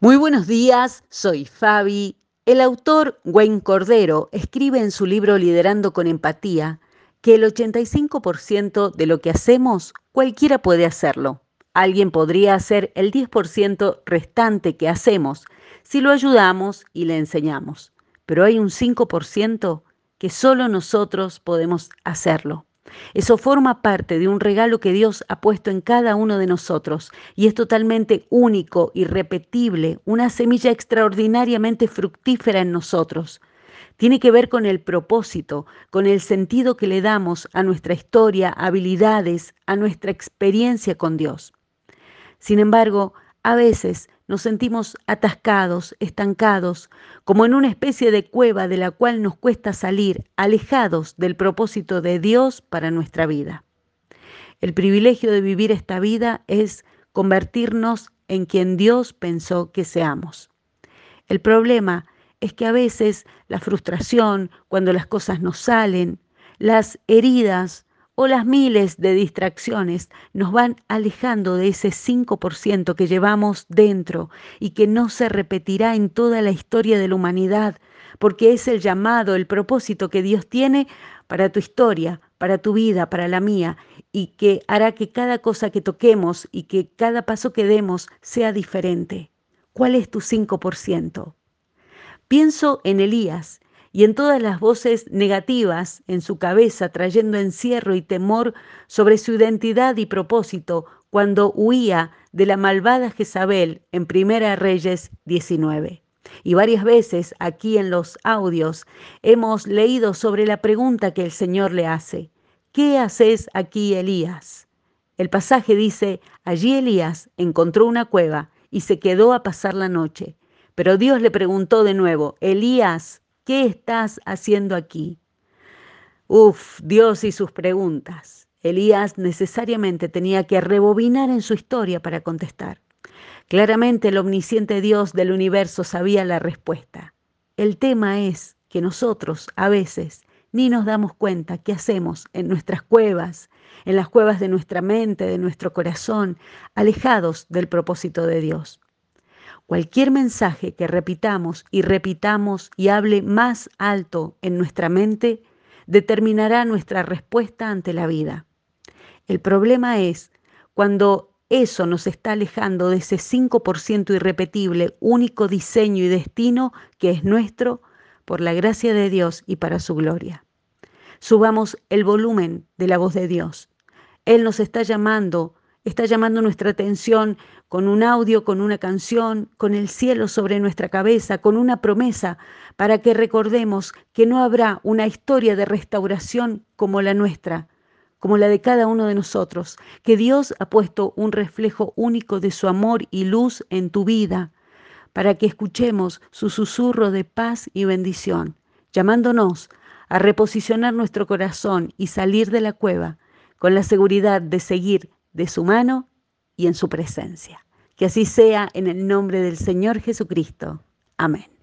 Muy buenos días, soy Fabi. El autor Wayne Cordero escribe en su libro Liderando con Empatía que el 85% de lo que hacemos cualquiera puede hacerlo. Alguien podría hacer el 10% restante que hacemos si lo ayudamos y le enseñamos. Pero hay un 5% que solo nosotros podemos hacerlo. Eso forma parte de un regalo que Dios ha puesto en cada uno de nosotros y es totalmente único, irrepetible, una semilla extraordinariamente fructífera en nosotros. Tiene que ver con el propósito, con el sentido que le damos a nuestra historia, habilidades, a nuestra experiencia con Dios. Sin embargo, a veces nos sentimos atascados, estancados, como en una especie de cueva de la cual nos cuesta salir, alejados del propósito de Dios para nuestra vida. El privilegio de vivir esta vida es convertirnos en quien Dios pensó que seamos. El problema es que a veces la frustración, cuando las cosas no salen, las heridas o las miles de distracciones nos van alejando de ese 5% que llevamos dentro y que no se repetirá en toda la historia de la humanidad, porque es el llamado, el propósito que Dios tiene para tu historia, para tu vida, para la mía, y que hará que cada cosa que toquemos y que cada paso que demos sea diferente. ¿Cuál es tu 5%? Pienso en Elías y en todas las voces negativas en su cabeza, trayendo encierro y temor sobre su identidad y propósito cuando huía de la malvada Jezabel en Primera Reyes 19. Y varias veces aquí en los audios hemos leído sobre la pregunta que el Señor le hace. ¿Qué haces aquí, Elías? El pasaje dice, allí Elías encontró una cueva y se quedó a pasar la noche. Pero Dios le preguntó de nuevo, Elías, ¿Qué estás haciendo aquí? Uf, Dios y sus preguntas. Elías necesariamente tenía que rebobinar en su historia para contestar. Claramente el omnisciente Dios del universo sabía la respuesta. El tema es que nosotros a veces ni nos damos cuenta qué hacemos en nuestras cuevas, en las cuevas de nuestra mente, de nuestro corazón, alejados del propósito de Dios. Cualquier mensaje que repitamos y repitamos y hable más alto en nuestra mente determinará nuestra respuesta ante la vida. El problema es cuando eso nos está alejando de ese 5% irrepetible, único diseño y destino que es nuestro por la gracia de Dios y para su gloria. Subamos el volumen de la voz de Dios. Él nos está llamando está llamando nuestra atención con un audio, con una canción, con el cielo sobre nuestra cabeza, con una promesa, para que recordemos que no habrá una historia de restauración como la nuestra, como la de cada uno de nosotros, que Dios ha puesto un reflejo único de su amor y luz en tu vida, para que escuchemos su susurro de paz y bendición, llamándonos a reposicionar nuestro corazón y salir de la cueva con la seguridad de seguir de su mano y en su presencia. Que así sea en el nombre del Señor Jesucristo. Amén.